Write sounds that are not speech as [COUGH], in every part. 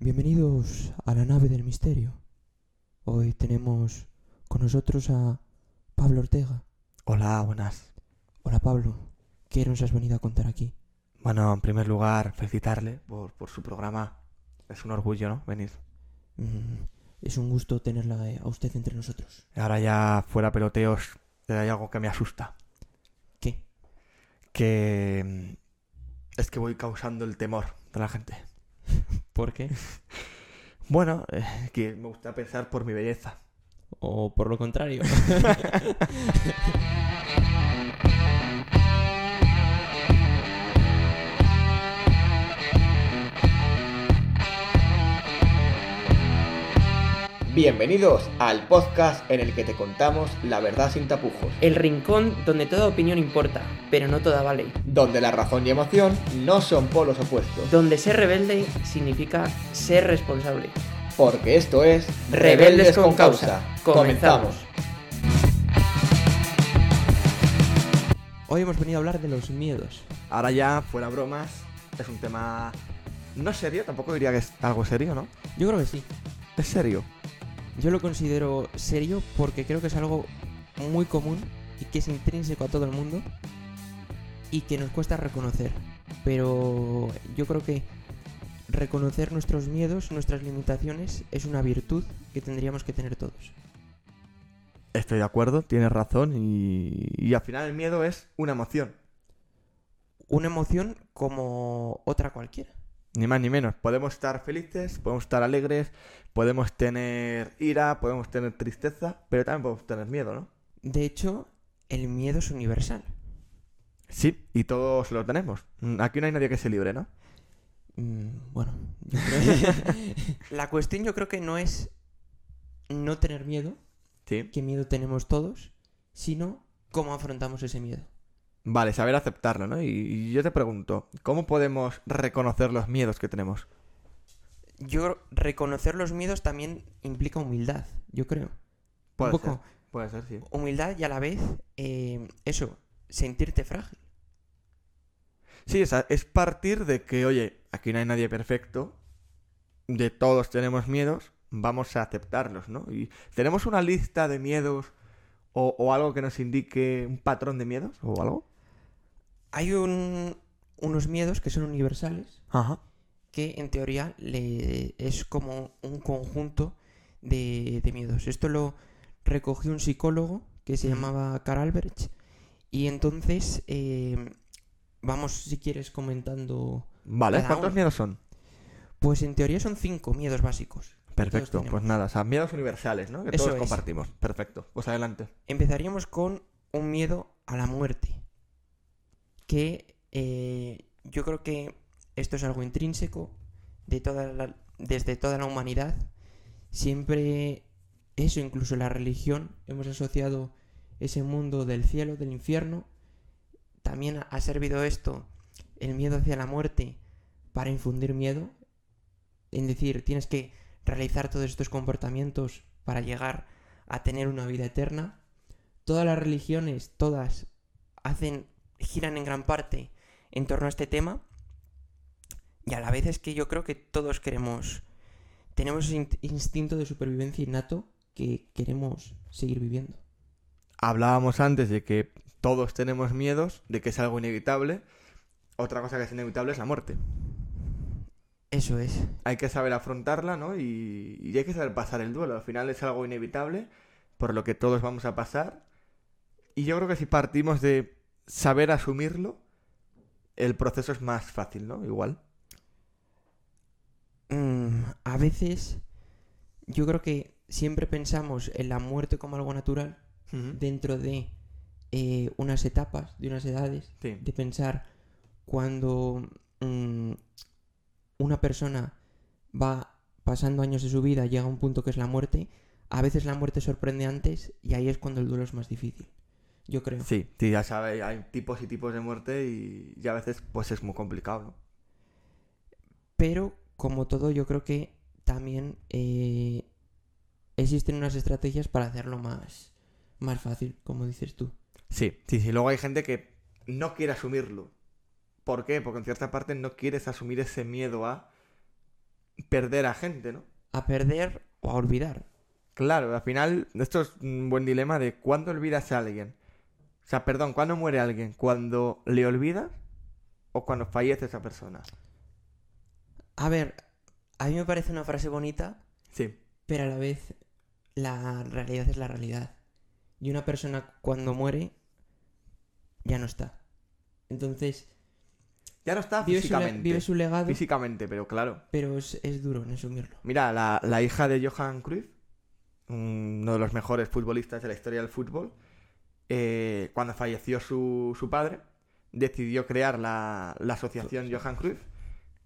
Bienvenidos a la nave del misterio. Hoy tenemos con nosotros a Pablo Ortega. Hola, buenas. Hola Pablo, ¿qué nos has venido a contar aquí? Bueno, en primer lugar, felicitarle por, por su programa. Es un orgullo, ¿no? Venir. Mm, es un gusto tenerla eh, a usted entre nosotros. Ahora ya fuera peloteos, hay algo que me asusta. ¿Qué? Que mm, es que voy causando el temor de la gente. ¿Por qué? [LAUGHS] Bueno, eh, que me gusta pensar por mi belleza. ¿O por lo contrario? [LAUGHS] Bienvenidos al podcast en el que te contamos la verdad sin tapujos, El rincón donde toda opinión importa, pero no toda vale. donde la razón y emoción no son polos opuestos, Donde ser rebelde significa ser responsable. porque esto es Rebeldes con causa. Comenzamos. Hoy hemos venido a hablar de los miedos. Ahora ya, fuera bromas, es un tema no serio, tampoco diría que es algo serio, ¿no? Yo creo que sí. Es serio. Yo lo considero serio porque creo que es algo muy común y que es intrínseco a todo el mundo y que nos cuesta reconocer. Pero yo creo que reconocer nuestros miedos, nuestras limitaciones, es una virtud que tendríamos que tener todos. Estoy de acuerdo, tienes razón y, y al final el miedo es una emoción. Una emoción como otra cualquiera. Ni más ni menos. Podemos estar felices, podemos estar alegres, podemos tener ira, podemos tener tristeza, pero también podemos tener miedo, ¿no? De hecho, el miedo es universal. Sí, y todos lo tenemos. Mm, Aquí no hay nadie que se libre, ¿no? Mm, bueno, yo [LAUGHS] creo- [LAUGHS] la cuestión yo creo que no es no tener miedo, Sí. qué miedo tenemos todos, sino cómo afrontamos ese miedo. Vale, saber aceptarlo, ¿no? Y, yo te pregunto, ¿cómo podemos reconocer los miedos que tenemos? Yo creo- reconocer los miedos también implica humildad, yo creo. Puede Un poco ser, puede ser, sí. humildad y a la vez eh, eso, sentirte frágil. Sí, sea, es partir de que, oye, aquí no hay nadie perfecto, de todos tenemos miedos, vamos a aceptarlos, ¿no? Y tenemos una lista de miedos o, o algo que nos indique un patrón de miedos o algo. Hay un- unos miedos que son universales, Ajá. que en teoría le- es como un conjunto de, de miedos. Esto lo recogió un psicólogo que se llamaba Karl Albrecht. Y entonces, eh, vamos si quieres comentando. Vale, ¿cuántos uno. miedos son? Pues en teoría son cinco miedos básicos. Perfecto, pues nada, o sea, miedos universales, ¿no? Que Eso todos es. compartimos. Perfecto, pues adelante. Empezaríamos con un miedo a la muerte. Que eh, yo creo que esto es algo intrínseco de toda la- desde toda la humanidad. Siempre eso, incluso la religión, hemos asociado ese mundo del cielo, del infierno. También ha servido esto, el miedo hacia la muerte, para infundir miedo. Es decir, tienes que realizar todos estos comportamientos para llegar a tener una vida eterna. Todas las religiones, todas, hacen, giran en gran parte en torno a este tema. Y a la vez es que yo creo que todos queremos, tenemos ese in- instinto de supervivencia innato que queremos seguir viviendo. Hablábamos antes de que todos tenemos miedos, de que es algo inevitable. Otra cosa que es inevitable es la muerte. Eso es. Hay que saber afrontarla, ¿no? Y, y hay que saber pasar el duelo. Al final es algo inevitable, por lo que todos vamos a pasar. Y yo creo que si partimos de saber asumirlo, el proceso es más fácil, ¿no? Igual. Mm, a veces yo creo que siempre pensamos en la muerte como algo natural dentro de eh, unas etapas, de unas edades, Sí. de pensar cuando mm, una persona va pasando años de su vida, llega a un punto que es la muerte, a veces la muerte sorprende antes y ahí es cuando el duelo es más difícil. Yo creo. Sí, sí, ya sabes, hay tipos y tipos de muerte y, y a veces pues es muy complicado, ¿no? Pero, como todo, yo creo que también eh, existen unas estrategias para hacerlo más, más fácil, como dices tú. Sí, sí, sí. Luego hay gente que no quiere asumirlo. ¿Por qué? Porque en cierta parte no quieres asumir ese miedo a perder a gente, ¿no? a perder o a olvidar. Claro, al final, esto es un buen dilema de cuándo olvidas a alguien. O sea, perdón, ¿cuándo muere alguien? ¿Cuando le olvidas o cuando fallece esa persona? A ver, a mí me parece una frase bonita, Sí, pero a la vez la realidad es la realidad. Y una persona cuando muere ya no está. Entonces, ya no está vive su, le- físicamente. vive su legado, Físicamente, pero claro. pero es, es duro en asumirlo. Mira, la, la hija de Johan Cruyff, uno de los mejores futbolistas de la historia del fútbol, eh, cuando falleció su, su padre, decidió crear la, la asociación Johan Cruyff,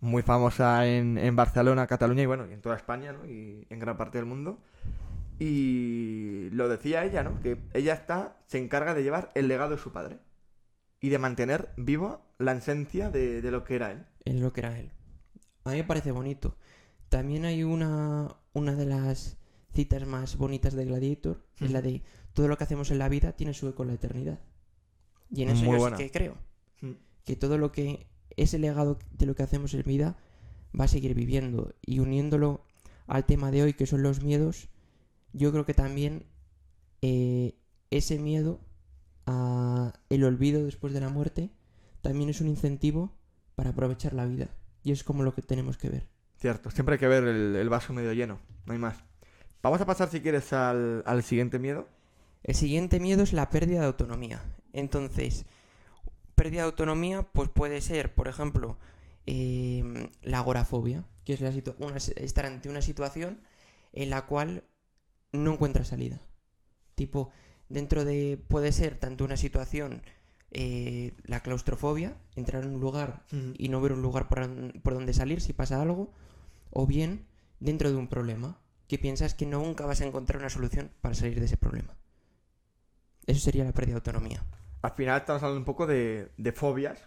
muy famosa en, en Barcelona, Cataluña y bueno, y en toda España, ¿no? Y en gran parte del mundo. Y lo decía ella, ¿no? Que ella está, se encarga de llevar el legado de su padre y de mantener viva la esencia de, de lo que era él. Es lo que era él. A mí me parece bonito. También hay una, una de las citas más bonitas de Gladiator, es la de todo lo que hacemos en la vida tiene su eco en la eternidad. Y en eso Muy yo buena. sí que creo. Mm. Que todo lo que, ese legado de lo que hacemos en vida va a seguir viviendo. Y uniéndolo al tema de hoy, que son los miedos, yo creo que también eh, ese miedo a el olvido después de la muerte también es un incentivo para aprovechar la vida. Y es como lo que tenemos que ver. Cierto, siempre hay que ver el, el vaso medio lleno, no hay más. Vamos a pasar, si quieres, al, al siguiente miedo. El siguiente miedo es la pérdida de autonomía. Entonces, pérdida de autonomía, pues puede ser, por ejemplo, eh, la agorafobia, que es la una- estar ante una situación en la cual no encuentras salida. Tipo, dentro de, puede ser tanto una situación, eh, la claustrofobia, entrar en un lugar y no ver un lugar por, por donde salir si pasa algo, o bien dentro de un problema, que piensas que nunca vas a encontrar una solución para salir de ese problema. Eso sería la pérdida de autonomía. Al final estamos hablando un poco de, de fobias.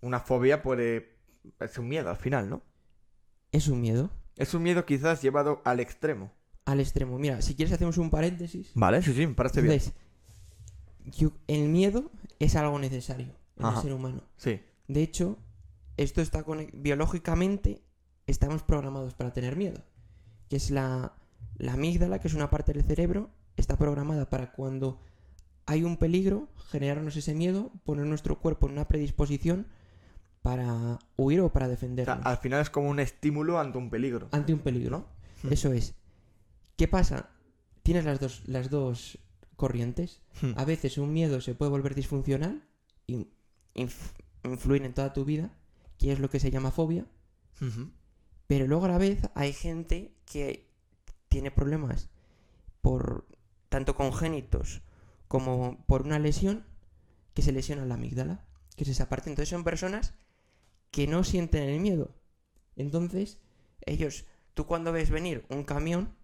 Una fobia puede... Es un miedo al final, ¿no? Es un miedo Es un miedo quizás llevado al extremo. al extremo. Mira, si quieres hacemos un paréntesis. Vale, sí, sí, me parece bien. Entonces, yo- el miedo es algo necesario en Ajá. el ser humano. Sí, De hecho, esto está conec- biológicamente estamos programados para tener miedo, que es la la amígdala, que es una parte del cerebro, está programada para cuando hay un peligro generarnos ese miedo, poner nuestro cuerpo en una predisposición para huir o para o sea, defendernos al final es como un estímulo ante un peligro. ante un peligro. Hmm. Eso es. ¿Qué pasa? Tienes las dos las dos corrientes. Hmm. A veces un miedo se puede volver disfuncional y inf- influir en toda tu vida, que es lo que se llama fobia. Pero luego a la vez hay gente que tiene problemas por tanto congénitos como por una lesión que se lesiona la amígdala, que es esa parte. Entonces son personas que no sienten el miedo. Entonces, ellos, tú cuando ves venir un camión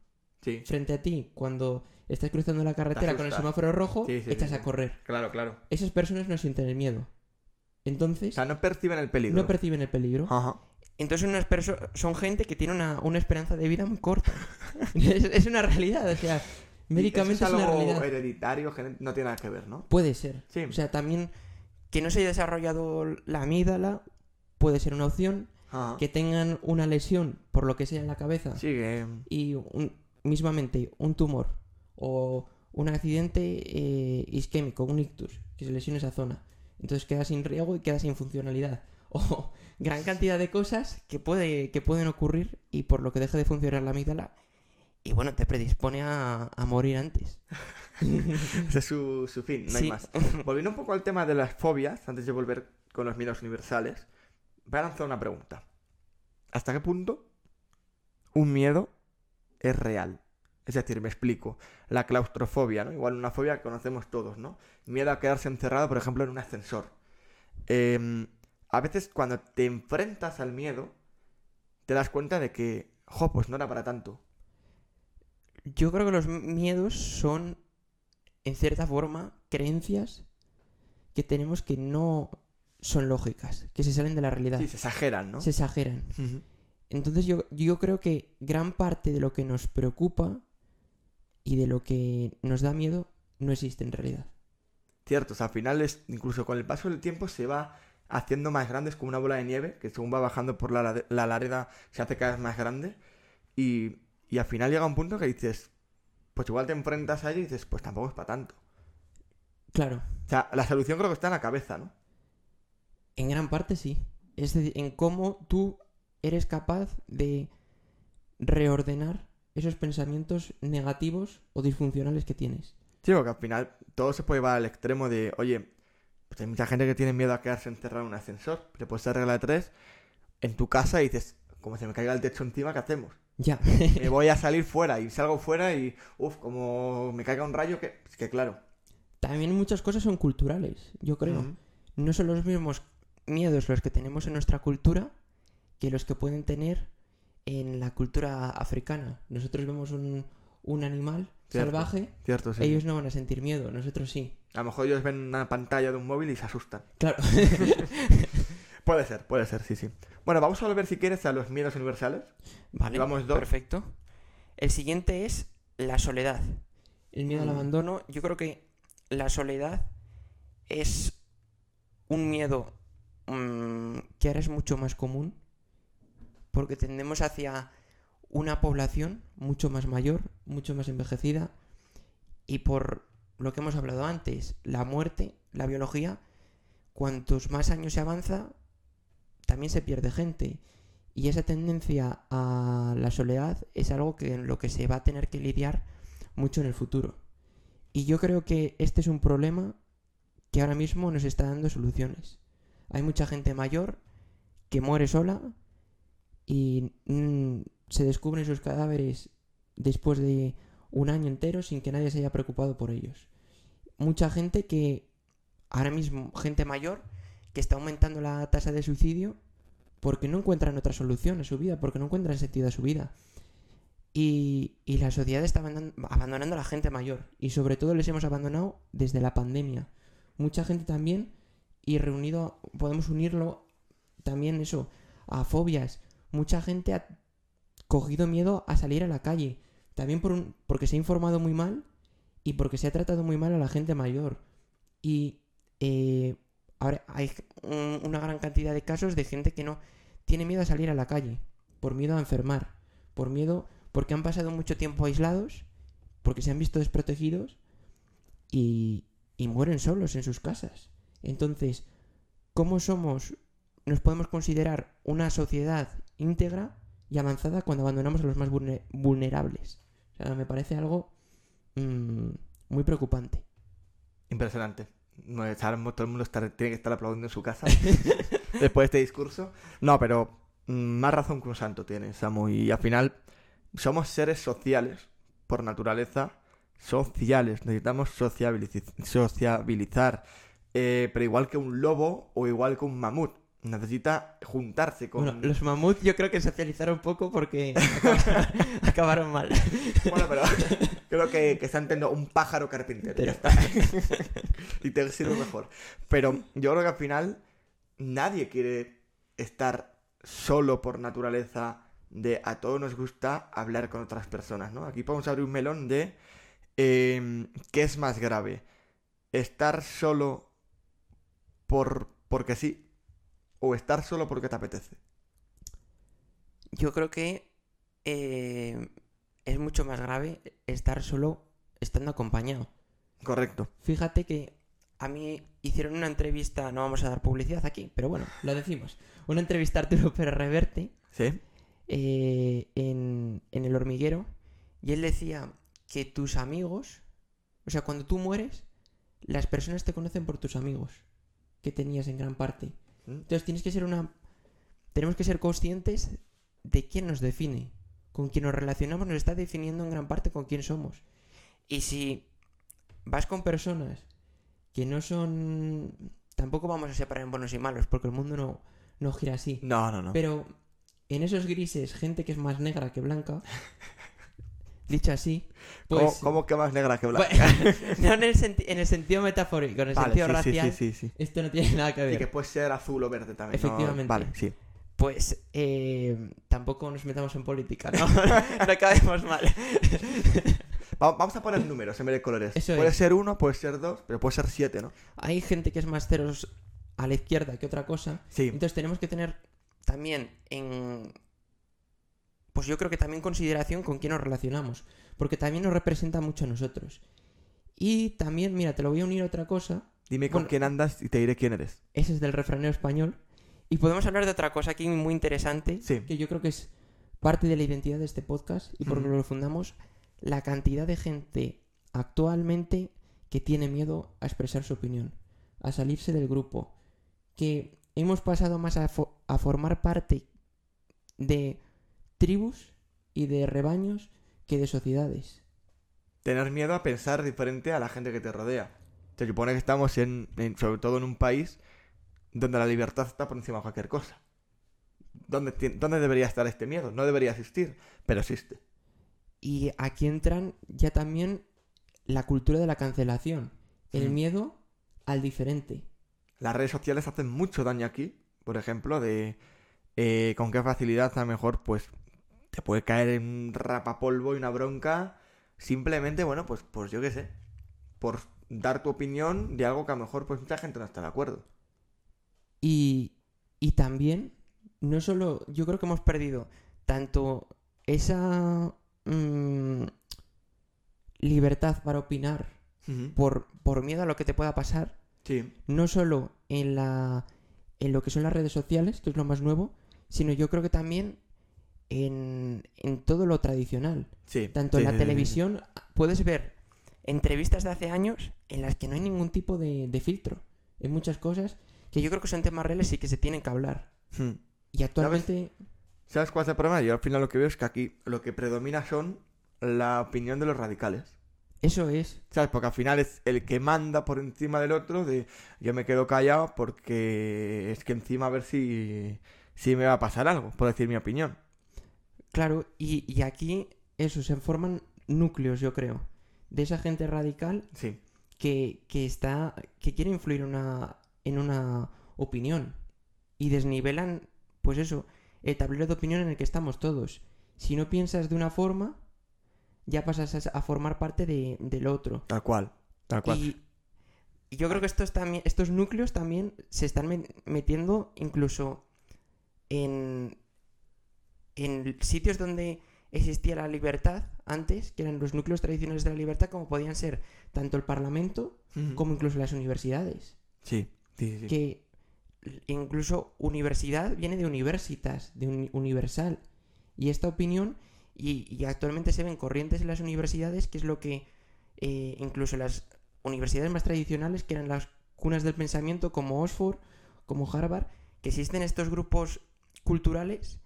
Sí, frente a ti, cuando estás cruzando la carretera con el semáforo rojo, Sí, sí, echas a correr. claro, claro. Esas personas no sienten el miedo. O Entonces, sea, no perciben el peligro. no perciben el peligro. Ajá. Entonces unas son gente que tiene una, una esperanza de vida muy corta. [LAUGHS] es, es una realidad, o sea, médicamente ¿Y es, una algo realidad. hereditario, no tiene nada que ver, ¿no? Puede ser. Sí. O sea, también que no se haya desarrollado la amígdala puede ser una opción. Ajá. Que tengan una lesión por lo que sea en la cabeza Sí, que... y un- mismamente un tumor o un accidente eh, isquémico, un ictus, que se lesione esa zona. Entonces queda sin riego y queda sin funcionalidad. [LAUGHS] O gran cantidad de cosas que, puede, que pueden ocurrir y por lo que deja de funcionar la amígdala. Y bueno, te predispone a, a morir antes. [LAUGHS] Ese es su, su fin, no hay más. Volviendo un poco al tema de las fobias, antes de volver con los miedos universales, voy a lanzar una pregunta. ¿Hasta qué punto un miedo es real? Es decir, me explico. La claustrofobia, ¿no? Igual una fobia que conocemos todos, ¿no? Miedo a quedarse encerrado, por ejemplo, en un ascensor. Em, a veces cuando te enfrentas al miedo, te das cuenta de que, jo, pues no era para tanto. Yo creo que los miedos son, en cierta forma, creencias que tenemos que no son lógicas, que se salen de la realidad, Sí, se exageran, ¿no? se exageran. Entonces yo, yo creo que gran parte de lo que nos preocupa y de lo que nos da miedo no existe en realidad. Cierto, o sea, al final es, incluso con el paso del tiempo se va haciendo más grandes como una bola de nieve, que según va bajando por la, lade- la ladera se hace cada vez más grande. Y, y al final llega un punto que dices, pues igual te enfrentas a ello y dices, pues tampoco es para tanto. Claro, O sea, la solución creo que está en la cabeza, ¿no? en gran parte sí. Es decir, en cómo tú eres capaz de reordenar esos pensamientos negativos o disfuncionales que tienes. Sí, porque al final todo se puede llevar al extremo de, oye, pues hay mucha gente que tiene miedo a quedarse encerrado en un ascensor. Le puedes regla de tres en tu casa y dices, como se me caiga el techo encima, ¿qué hacemos? Ya. Me voy a salir fuera y salgo fuera y, uff, como me caiga un rayo, que, que claro. También muchas cosas son culturales, yo creo. No son los mismos miedos los que tenemos en nuestra cultura que los que pueden tener en la cultura africana. Nosotros vemos un, un animal Cierto. salvaje, Cierto, sí. ellos no van a sentir miedo, nosotros sí. A lo mejor ellos ven una pantalla de un móvil y se asustan. Claro. [LAUGHS] Puede ser, puede ser, sí, sí. Bueno, vamos a volver si quieres a los miedos universales. vale, Llevamos dos. perfecto. El siguiente es la soledad. El miedo al Mm. abandono. Yo creo que la soledad es un miedo mm, que ahora es mucho más común porque tendemos hacia una población mucho más mayor, mucho más envejecida y por lo que hemos hablado antes, la muerte, la biología, cuantos más años se avanza, también se pierde gente. Y esa tendencia a la soledad es algo que en lo que se va a tener que lidiar mucho en el futuro. Y yo creo que este es un problema que ahora mismo nos está dando soluciones. Hay mucha gente mayor que muere sola y mm, se descubren sus cadáveres después de un año entero sin que nadie se haya preocupado por ellos. Mucha gente que ahora mismo, gente mayor, que está aumentando la tasa de suicidio porque no encuentran otra solución a su vida, porque no encuentran sentido a su vida. Y, la sociedad está abandonando a la gente mayor. Y sobre todo les hemos abandonado desde la pandemia. Mucha gente también, y reunido, podemos unirlo también eso, a fobias. Mucha gente ha cogido miedo a salir a la calle. También por porque se ha informado muy mal y porque se ha tratado muy mal a la gente mayor. Y eh, ahora hay un- una gran cantidad de casos de gente que no tiene miedo a salir a la calle, por miedo a enfermar, por miedo, porque han pasado mucho tiempo aislados, porque se han visto desprotegidos y, y mueren solos en sus casas. Entonces, ¿cómo somos, nos podemos considerar una sociedad íntegra y avanzada cuando abandonamos a los más vulne- vulnerables? Me parece algo mm, muy preocupante. Impresionante. No, mismo todo el mundo tiene que estar aplaudiendo en su casa [LAUGHS] después de este discurso. No, pero mm, más razón que un santo tiene, Samu. Y al final somos seres sociales por naturaleza. Sociales. Necesitamos sociabiliz- sociabilizar. Eh, pero igual que un lobo o igual que un mamut. Necesita juntarse con... Bueno, los mamuts yo creo que socializaron poco porque [LAUGHS] acabaron, mal. Bueno, pero [LAUGHS] creo que, que están teniendo un pájaro carpintero. Pero- [LAUGHS] y te sirve mejor. Pero yo creo que al final nadie quiere estar solo por naturaleza de a todos nos gusta hablar con otras personas, ¿no? Aquí podemos abrir un melón de eh, ¿qué es más grave? ¿Estar solo por porque sí? ¿O estar solo porque te apetece? Yo creo que eh, es mucho más grave estar solo estando acompañado. Correcto. Fíjate que a mí hicieron una entrevista, no vamos a dar publicidad aquí, pero bueno, lo decimos. Una entrevista a Arturo Pérez Reverte ¿Sí? eh, en, en El Hormiguero y él decía que tus amigos, o sea, cuando tú mueres, las personas te conocen por tus amigos que tenías en gran parte. ¿Mm? Entonces tienes que ser una... Tenemos que ser conscientes de quién nos define. Con quien nos relacionamos nos está definiendo en gran parte con quién somos. Y si vas con personas que no son... Tampoco vamos a separar en buenos y malos, porque el mundo no, no gira así. No, no, no. Pero en esos grises, gente que es más negra que blanca, [LAUGHS] dicho así, ¿Cómo, pues... cómo que más negra que blanca? Bueno, [LAUGHS] no en el, en el sentido metafórico, en el Vale, sentido sí, racial, sí, sí, sí. esto no tiene nada que ver. Y que puede ser azul o verde también. ¿no? Efectivamente. Vale, sí. Pues eh, tampoco nos metamos en política, ¿no? [LAUGHS] [LAUGHS] no acabemos mal. Va- vamos a poner números en vez de colores. Eso puede es. ser uno, puede ser dos, pero puede ser siete, ¿no? Hay gente que es más ceros a la izquierda que otra cosa. Sí. Entonces tenemos que tener también en pues yo creo que también consideración con quién nos relacionamos, porque también nos representa mucho a nosotros. Y también, mira, te lo voy a unir a otra cosa, Dime con Bueno. quién andas y te diré quién eres. ese es del refranero español, y podemos hablar de otra cosa aquí muy interesante, Sí. que yo creo que es parte de la identidad de este podcast y por que lo fundamos, la cantidad de gente actualmente que tiene miedo a expresar su opinión, a salirse del grupo, que hemos pasado más a, fo- a formar parte de tribus y de rebaños que de sociedades. Tener miedo a pensar diferente a la gente que te rodea. Se supone que estamos en, en- sobre todo en un país donde la libertad está por encima de cualquier cosa. ¿Dónde, ¿Dónde debería estar este miedo? No debería existir, pero existe. Y aquí entran ya también la cultura de la cancelación, el Ujú. miedo al diferente. Las redes sociales hacen mucho daño aquí, por ejemplo, de eh, con qué facilidad a lo mejor pues te puede caer en un rapapolvo y una bronca simplemente, bueno, pues, pues yo qué sé, por dar tu opinión de algo que a lo mejor pues mucha gente no está de acuerdo. Y, y también, no solo, yo creo que hemos perdido tanto esa mm, libertad para opinar por, por miedo a lo que te pueda pasar, Sí, no solo en, la, en lo que son las redes sociales, que es lo más nuevo, sino yo creo que también en, en todo lo tradicional. sí. Tanto sí, en la sí, televisión puedes ver entrevistas de hace años en las que no hay ningún tipo de, de filtro. Hay muchas cosas que yo creo que son temas reales y que se tienen que hablar. Hmm. Y actualmente, ¿Sabes cuál es el problema? Yo al final lo que veo es que aquí lo que predomina son la opinión de los radicales. eso es. ¿Sabes? Porque al final es el que manda por encima del otro de yo me quedo callado porque es que encima a ver si, si me va a pasar algo, por decir mi opinión. Claro, y, y aquí eso, se forman núcleos, yo creo, de esa gente radical Sí. que, que está. que quiere influir una, en una opinión. Y desnivelan, pues eso, el tablero de opinión en el que estamos todos. Si no piensas de una forma, ya pasas a, formar parte de, del otro. Tal cual. Tal cual. Y, y yo creo que estos, también, estos núcleos también se están me- metiendo incluso en, en sitios donde existía la libertad antes, que eran los núcleos tradicionales de la libertad, como podían ser tanto el Parlamento como incluso las universidades. Sí, sí, sí. Que incluso universidad viene de universitas, de uni- universal. Y esta opinión, y, y actualmente se ven corrientes en las universidades, que es lo que eh, incluso las universidades más tradicionales, que eran las cunas del pensamiento, como Oxford, como Harvard, que existen estos grupos culturales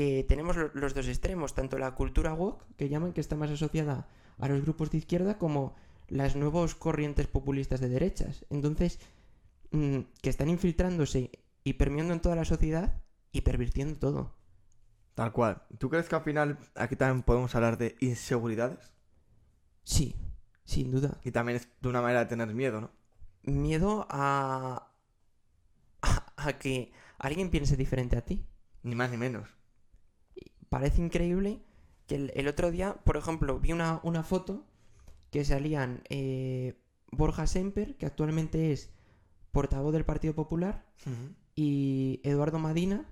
que tenemos lo- los dos extremos, tanto la cultura woke, que llaman que está más asociada a los grupos de izquierda, como las nuevas corrientes populistas de derechas. Entonces, mm, que están infiltrándose y permeando en toda la sociedad y pervirtiendo todo. Tal cual. ¿Tú crees que al final aquí también podemos hablar de inseguridades? Sí, sin duda. Y también es de una manera de tener miedo, ¿no? Miedo a, a, a que alguien piense diferente a ti. Ni más ni menos. Parece increíble que el, el otro día, por ejemplo, vi una, una foto que salían eh, Borja Semper, que actualmente es portavoz del Partido Popular, y Eduardo Madina,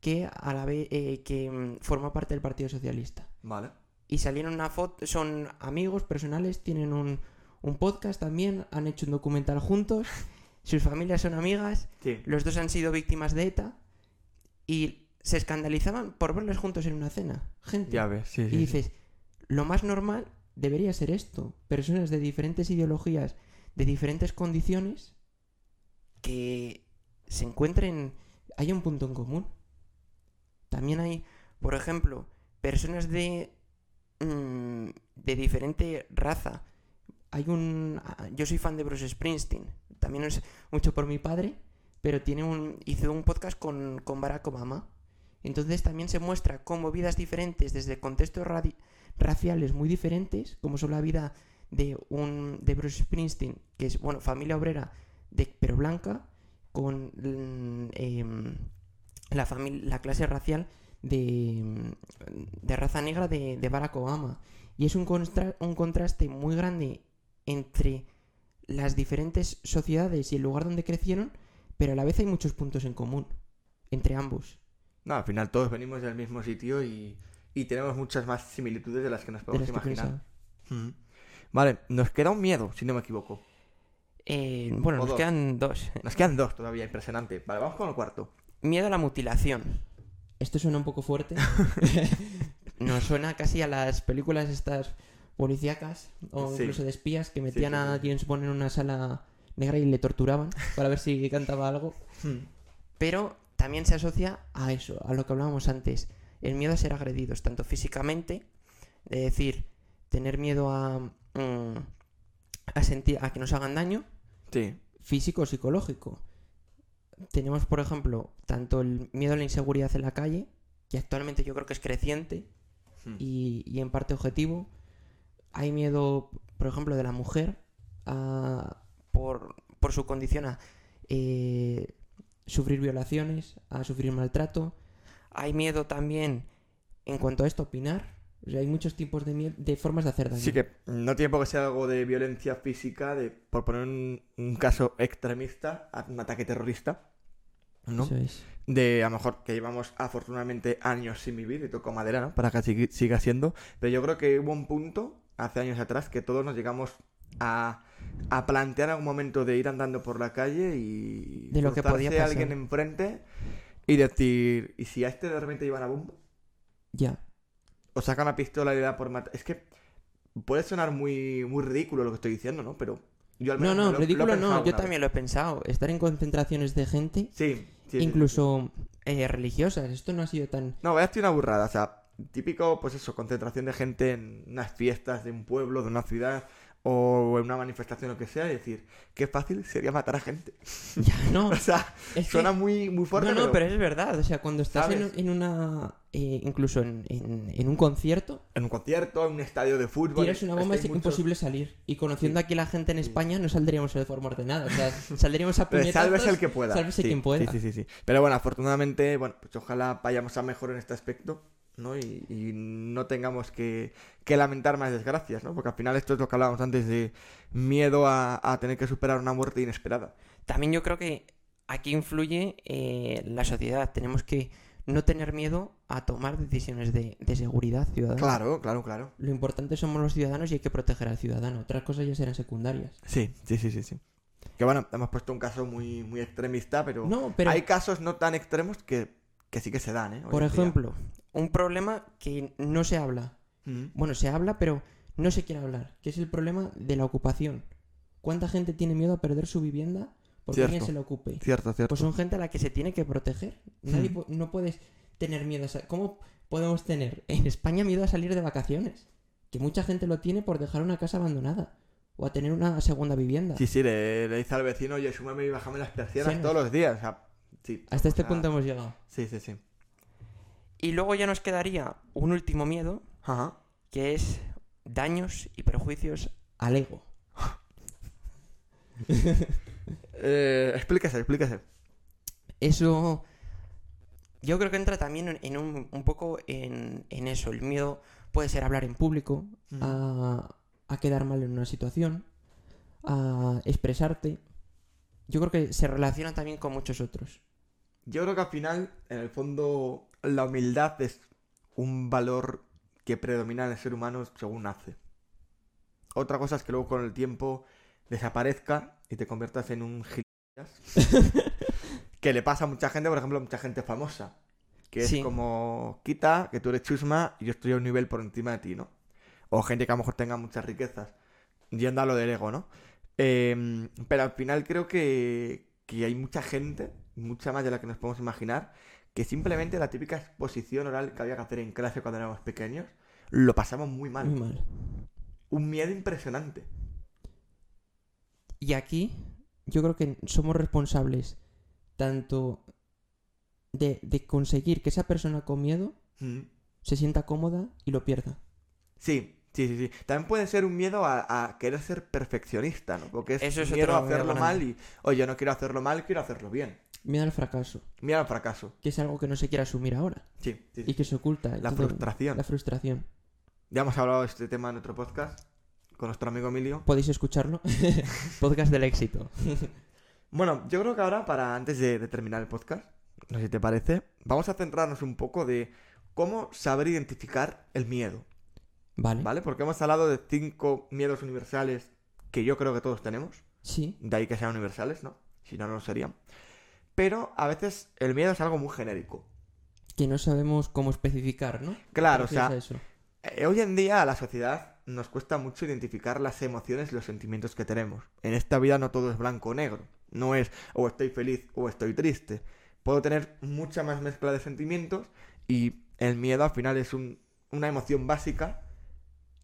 que a la vez eh, que mm, forma parte del Partido Socialista. Vale. Y salieron una foto, son amigos personales, tienen un, un podcast también, han hecho un documental juntos, [LAUGHS] sus familias son amigas, Sí. los dos han sido víctimas de ETA y se escandalizaban por verlos juntos en una cena. Gente. Ya ves, sí, sí. y sí. dices, lo más normal debería ser esto. Personas de diferentes ideologías, de diferentes condiciones, que se encuentren... Hay un punto en común. También hay, por ejemplo, personas de... mm, de diferente raza. Hay un... Yo soy fan de Bruce Springsteen. También es mucho por mi padre, pero tiene un, hizo un podcast con, con Barack Obama. Entonces también se muestra cómo vidas diferentes desde contextos raciales muy diferentes, como son la vida de un de Bruce Springsteen, que es bueno familia obrera de pero blanca, con mm, em, la famil- la clase racial de, mm, de raza negra de, de Barack Obama. Y es un, un contraste muy grande entre las diferentes sociedades y el lugar donde crecieron, pero a la vez hay muchos puntos en común entre ambos. No, al final todos venimos del mismo sitio y, y tenemos muchas más similitudes de las que nos de podemos imaginar. Ujú. Vale, nos queda un miedo, si no me equivoco. Eh, bueno, O nos dos. quedan dos. Nos quedan dos todavía, impresionante. Vale, vamos con el cuarto. Miedo a la mutilación. Esto suena un poco fuerte. [LAUGHS] Nos suena casi a las películas estas policíacas o Sí. incluso de espías que metían sí, a sí. James Bond en una sala negra y le torturaban para ver si cantaba algo. Pero también se asocia a eso, a lo que hablábamos antes. El miedo a ser agredidos, tanto físicamente, de decir, tener miedo a, mm, a sentir, a que nos hagan daño, Sí. físico o psicológico. Tenemos, por ejemplo, tanto el miedo a la inseguridad en la calle, que actualmente yo creo que es creciente Hmm. y, y en parte objetivo. Hay miedo, por ejemplo, de la mujer a- por, por su condición a eh, sufrir violaciones, a sufrir maltrato. Hay miedo también, en cuanto a esto, opinar. O sea, hay muchos tipos de, de formas de hacer daño. Sí que no tiene por qué ser algo de violencia física, de por poner un, un caso extremista, un ataque terrorista, ¿no? Eso es. De a lo mejor que llevamos afortunadamente años sin vivir, y toco madera, ¿no? Para que siga siendo. Pero yo creo que hubo un punto, hace años atrás, que todos nos llegamos a, a plantear algún momento de ir andando por la calle y De lo que podía alguien enfrente y decir, ¿y si a este de repente llevan a bomba? Ya. O saca una pistola y le da por matar. Es que puede sonar muy, muy ridículo lo que estoy diciendo, ¿no? Pero yo al No, menos no, me lo- ridículo no. Yo vez. también lo he pensado. Estar en concentraciones de gente, Sí, sí, sí, sí. incluso eh, religiosas. Esto no ha sido tan... No, voy a decir una burrada. O sea, típico, pues eso, concentración de gente en unas fiestas de un pueblo, de una ciudad o en una manifestación, lo que sea, y decir, qué fácil sería matar a gente. [LAUGHS] Ya, no. [LAUGHS] O sea, Es que- suena muy, muy fuerte. No, no, pero es verdad. O sea, cuando estás en, en una... eh, incluso en, en- en un concierto, En un concierto, en un estadio de fútbol. tiras una bomba que es muchos- imposible salir. Y conociendo Sí. aquí la gente en Sí. España, no saldríamos de forma ordenada. O sea, [LAUGHS] saldríamos a Pero puñetazos. sálvese el que pueda. Sálvese Sí, quien pueda. Sí, sí, sí, sí. Pero bueno, afortunadamente, bueno, pues ojalá vayamos a mejor en este aspecto, ¿no? Y, y no tengamos que, que lamentar más desgracias, ¿no? Porque al final esto es lo que hablábamos antes de miedo a, a tener que superar una muerte inesperada. También yo creo que aquí influye eh, la sociedad. Tenemos que no tener miedo a tomar decisiones de, de seguridad ciudadana. Claro, claro, claro. Lo importante somos los ciudadanos y hay que proteger al ciudadano. Otras cosas ya serán secundarias. Sí, sí, sí, sí, sí. Que bueno, hemos puesto un caso muy, muy extremista, pero, No, pero hay casos no tan extremos que, que sí que se dan, ¿eh? Por ejemplo, un problema que no se habla. Mm. Bueno, se habla, pero no se quiere hablar. Que es el problema de la ocupación. ¿Cuánta gente tiene miedo a perder su vivienda porque alguien se la ocupe? Cierto, cierto. Pues son gente a la que se tiene que proteger. Nadie pu- no puedes tener miedo a ¿Cómo podemos tener en España miedo a salir de vacaciones? Que mucha gente lo tiene por dejar una casa abandonada. O a tener una segunda vivienda. Sí, sí, le, le dice al vecino, oye, súmame y bájame las persianas Sí. todos los días. O sea, sí. Hasta este o sea, punto hemos llegado. Sí, sí, sí. Y luego ya nos quedaría un último miedo, Ajá. que es daños y perjuicios al ego. [LAUGHS] Eh, explíquese, explíquese. Eso yo creo que entra también en, un, un poco en, en eso. El miedo puede ser hablar en público, a, a quedar mal en una situación, a expresarte. Yo creo que se relaciona también con muchos otros. Yo creo que al final, en el fondo, la humildad es un valor que predomina en el ser humano según nace. Otra cosa es que luego con el tiempo desaparezca y te conviertas en un gilipollas. [LAUGHS] que le pasa a mucha gente, por ejemplo, a mucha gente famosa. Que es como, quita, que tú eres chusma y yo estoy a un nivel por encima de ti, ¿no? O gente que a lo mejor tenga muchas riquezas. Yendo a lo del ego, ¿no? Eh, pero al final creo que, que hay mucha gente, mucha más de la que nos podemos imaginar, que simplemente la típica exposición oral que había que hacer en clase cuando éramos pequeños, lo pasamos muy mal. Muy mal. Un miedo impresionante. Y aquí yo creo que somos responsables tanto de, de conseguir que esa persona con miedo Mm. se sienta cómoda y lo pierda. Sí, sí, sí, sí. También puede ser un miedo a, a querer ser perfeccionista, ¿no? Porque es, Eso es miedo a otro hacerlo mal y, oye, no quiero hacerlo mal, quiero hacerlo bien. Miedo al fracaso, Miedo al fracaso. que es algo que no se quiere asumir ahora Sí, sí, sí. y que se oculta. La frustración. La frustración. Ya hemos hablado de este tema en otro podcast con nuestro amigo Emilio. Podéis escucharlo. [LAUGHS] Podcast del éxito. Bueno, yo creo que ahora, para antes de, de terminar el podcast, no sé si te parece, vamos a centrarnos un poco de cómo saber identificar el miedo, Vale. ¿vale? Porque hemos hablado de cinco miedos universales que yo creo que todos tenemos. Sí. De ahí que sean universales, ¿no? Si no, no lo serían. Pero a veces el miedo es algo muy genérico. Que no sabemos cómo especificar, ¿no? Claro, ¿Te o sea, eso? Eh, hoy en día a la sociedad nos cuesta mucho identificar las emociones y los sentimientos que tenemos. En esta vida no todo es blanco o negro. No es o estoy feliz o estoy triste. Puedo tener mucha más mezcla de sentimientos y el miedo al final es un- una emoción básica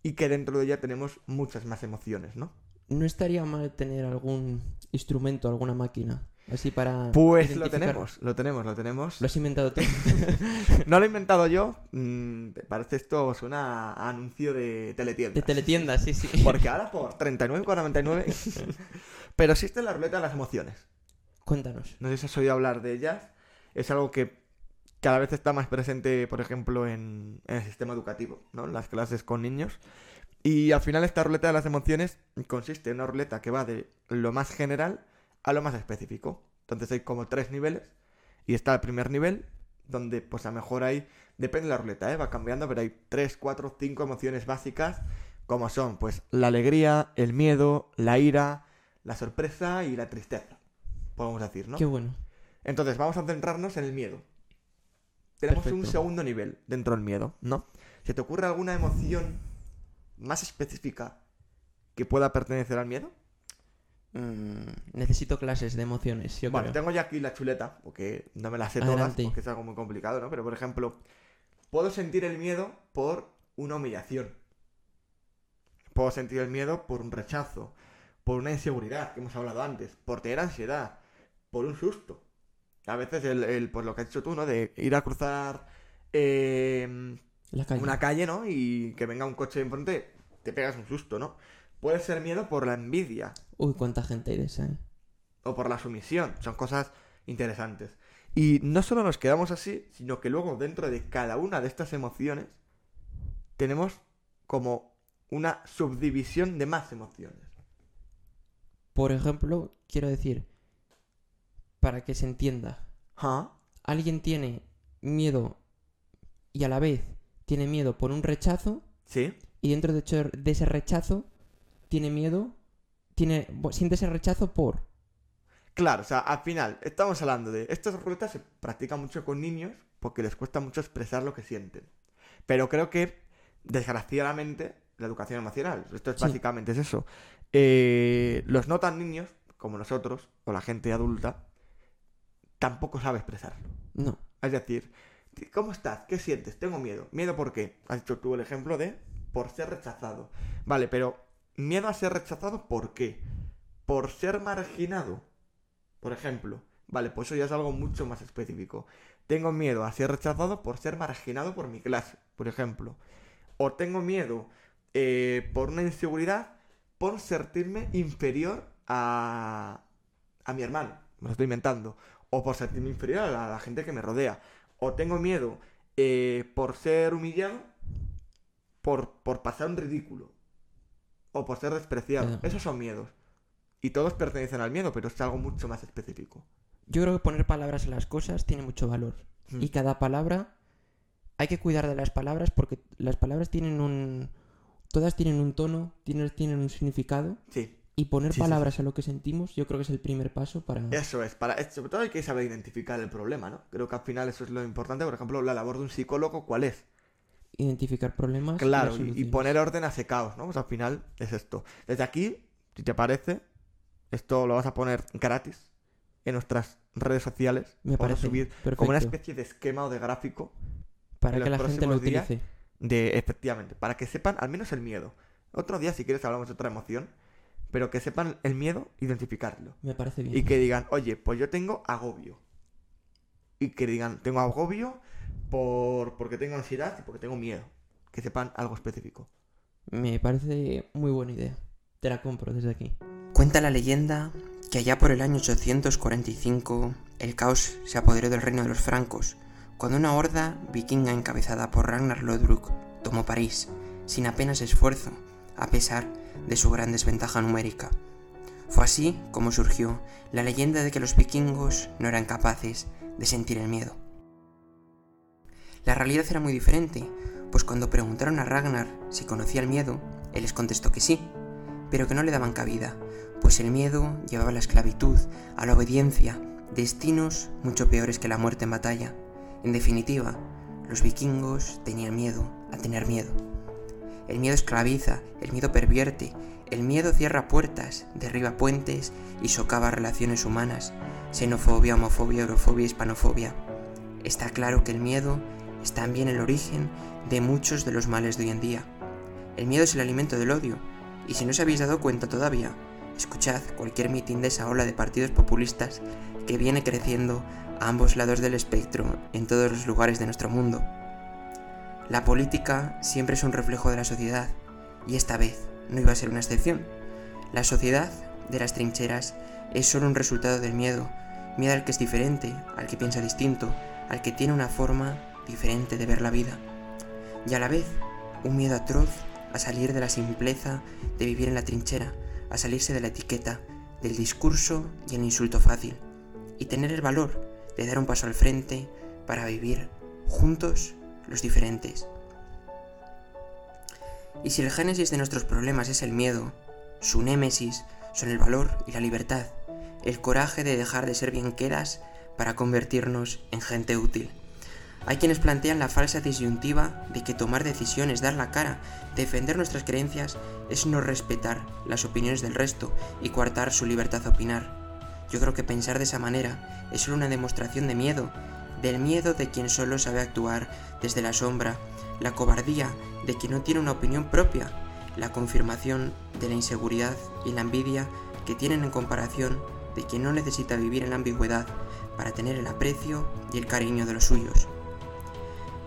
y que dentro de ella tenemos muchas más emociones, ¿no? No estaría mal tener algún instrumento, alguna máquina, así para. Pues lo tenemos, lo tenemos, lo tenemos. Lo has inventado tú. [LAUGHS] No lo he inventado yo. mm, parece esto suena a anuncio de teletiendas. De teletiendas, sí, sí. Porque ahora por 39,49. [LAUGHS] Pero existe la ruleta de las emociones. Cuéntanos. No sé si has oído hablar de ellas. Es algo que cada vez está más presente, por ejemplo, en, en el sistema educativo, ¿no? En las clases con niños. Y al final esta ruleta de las emociones consiste en una ruleta que va de lo más general a lo más específico. Entonces hay como tres niveles. Y está el primer nivel, donde pues a lo mejor hay, depende de la ruleta, ¿eh? va cambiando, pero hay tres, cuatro, cinco emociones básicas, como son pues la alegría, el miedo, la ira, la sorpresa y la tristeza. Podemos decir, ¿no? Qué bueno. Entonces, vamos a centrarnos en el miedo. Tenemos un segundo nivel dentro del miedo, ¿no? ¿Se te ocurre alguna emoción más específica que pueda pertenecer al miedo? Mm, necesito clases de emociones, yo creo. tengo ya aquí la chuleta, porque no me las sé Adelante. todas, porque es algo muy complicado, ¿no? Pero, por ejemplo, puedo sentir el miedo por una humillación. Puedo sentir el miedo por un rechazo, por una inseguridad, que hemos hablado antes, por tener ansiedad, por un susto. A veces, el, el, pues lo que has dicho tú, ¿no? De ir a cruzar eh, La calle. una calle, ¿no? Y que venga un coche enfrente, te pegas un susto, ¿no? Puede ser miedo por la envidia, Uy, cuánta gente hay de esa, ¿eh? o por la sumisión. Son cosas interesantes. Y no solo nos quedamos así, sino que luego dentro de cada una de estas emociones tenemos como una subdivisión de más emociones. Por ejemplo, quiero decir, para que se entienda, ¿Ah? alguien tiene miedo y a la vez tiene miedo por un rechazo ¿Sí? y dentro de, hecho de ese rechazo tiene miedo, tiene siente ese rechazo por Claro, o sea, al final estamos hablando de... Estas ruletas se practican mucho con niños porque les cuesta mucho expresar lo que sienten. Pero creo que, desgraciadamente, la educación emocional, esto es Sí. básicamente es eso. eh, los no tan niños, como nosotros, o la gente adulta, tampoco sabe expresarlo. no. Es decir, ¿cómo estás? ¿Qué sientes? Tengo miedo. ¿Miedo por qué? Has dicho tú el ejemplo de por ser rechazado. Vale, pero ¿miedo a ser rechazado por qué? Por ser marginado. Por ejemplo. Vale, pues eso ya es algo mucho más específico. Tengo miedo a ser rechazado por ser marginado por mi clase, por ejemplo. O tengo miedo eh, por una inseguridad por sentirme inferior a, a mi hermano. Me lo estoy inventando. O por sentirme inferior a la, gente que me rodea. O tengo miedo eh, por ser humillado por, por pasar un ridículo. O por ser despreciado. Claro. Esos son miedos. Y todos pertenecen al miedo, pero es algo mucho más específico. Yo creo que poner palabras a las cosas tiene mucho valor. Mm. Y cada palabra hay que cuidar de las palabras porque las palabras tienen un todas tienen un tono, tienen, tienen un significado Sí, y poner Sí, sí, palabras a lo que sentimos yo creo que es el primer paso para eso es. Para, sobre todo hay que saber identificar el problema, ¿no? Creo que al final eso es lo importante. Por ejemplo, la labor de un psicólogo, ¿cuál es? Identificar problemas. Claro, y, poner orden a ese caos, ¿no? Pues al final es esto. Desde aquí, si te parece, esto lo vas a poner gratis en nuestras redes sociales. Me Vamos a parece subir perfecto. como una especie de esquema o de gráfico para que la gente lo utilice. de, efectivamente, para que sepan al menos el miedo. Otro día, si quieres, hablamos de otra emoción, pero que sepan el miedo, identificarlo. Me parece bien. Y que digan, oye, pues yo tengo agobio. Y que digan, tengo agobio por porque tengo ansiedad y porque tengo miedo. Que sepan algo específico. Me parece muy buena idea. Te la compro desde aquí. Cuenta la leyenda que allá por el año 845 el caos se apoderó del reino de los francos, cuando una horda vikinga encabezada por Ragnar Lodbrok tomó París, sin apenas esfuerzo, a pesar de su gran desventaja numérica. Fue así como surgió la leyenda de que los vikingos no eran capaces de sentir el miedo. La realidad era muy diferente, pues cuando preguntaron a Ragnar si conocía el miedo, él les contestó que sí, pero que no le daban cabida, pues el miedo llevaba a la esclavitud, a la obediencia, destinos mucho peores que la muerte en batalla. En definitiva, los vikingos tenían miedo a tener miedo. El miedo esclaviza, el miedo pervierte, el miedo cierra puertas, derriba puentes y socava relaciones humanas, xenofobia, homofobia, eurofobia, hispanofobia. Está claro que el miedo es también el origen de muchos de los males de hoy en día. El miedo es el alimento del odio, y si no os habéis dado cuenta todavía, escuchad cualquier mitin de esa ola de partidos populistas que viene creciendo a ambos lados del espectro en todos los lugares de nuestro mundo. La política siempre es un reflejo de la sociedad, y esta vez no iba a ser una excepción. La sociedad de las trincheras es solo un resultado del miedo, miedo al que es diferente, al que piensa distinto, al que tiene una forma diferente de ver la vida. Y a la vez, un miedo atroz a salir de la simpleza de vivir en la trinchera, a salirse de la etiqueta, del discurso y el insulto fácil, y tener el valor de dar un paso al frente para vivir juntos los diferentes. Y si el génesis de nuestros problemas es el miedo, su némesis son el valor y la libertad, el coraje de dejar de ser bien quedas para convertirnos en gente útil. Hay quienes plantean la falsa disyuntiva de que tomar decisiones, dar la cara, defender nuestras creencias es no respetar las opiniones del resto y coartar su libertad a opinar. Yo creo que pensar de esa manera es solo una demostración de miedo del miedo de quien solo sabe actuar desde la sombra, la cobardía de quien no tiene una opinión propia, la confirmación de la inseguridad y la envidia que tienen en comparación de quien no necesita vivir en la ambigüedad para tener el aprecio y el cariño de los suyos.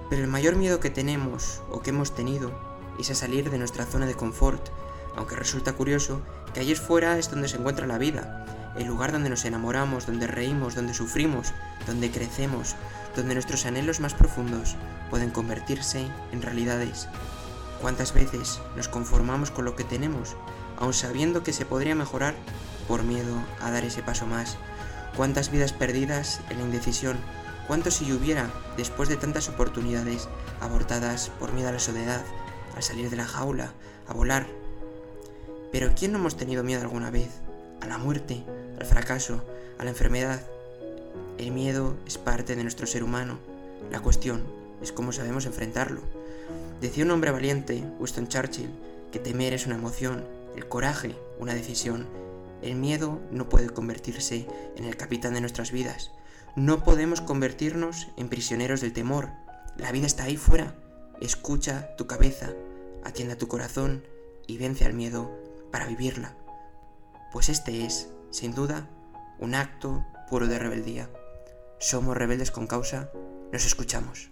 Pero el mayor miedo que tenemos o que hemos tenido es a salir de nuestra zona de confort, aunque resulta curioso que allí fuera es donde se encuentra la vida, el lugar donde nos enamoramos, donde reímos, donde sufrimos, donde crecemos, donde nuestros anhelos más profundos pueden convertirse en realidades. ¿Cuántas veces nos conformamos con lo que tenemos, aun sabiendo que se podría mejorar, por miedo a dar ese paso más? ¿Cuántas vidas perdidas en la indecisión? ¿Cuánto si hubiera, después de tantas oportunidades abortadas por miedo a la soledad, al salir de la jaula, a volar? Pero ¿quién no hemos tenido miedo alguna vez? A la muerte, al fracaso, a la enfermedad. El miedo es parte de nuestro ser humano. La cuestión es cómo sabemos enfrentarlo. Decía un hombre valiente, Winston Churchill, que temer es una emoción, el coraje una decisión. El miedo no puede convertirse en el capitán de nuestras vidas. No podemos convertirnos en prisioneros del temor. La vida está ahí fuera. Escucha tu cabeza, atienda tu corazón y vence al miedo para vivirla. Pues este es sin duda, un acto puro de rebeldía. Somos rebeldes con causa, nos escuchamos.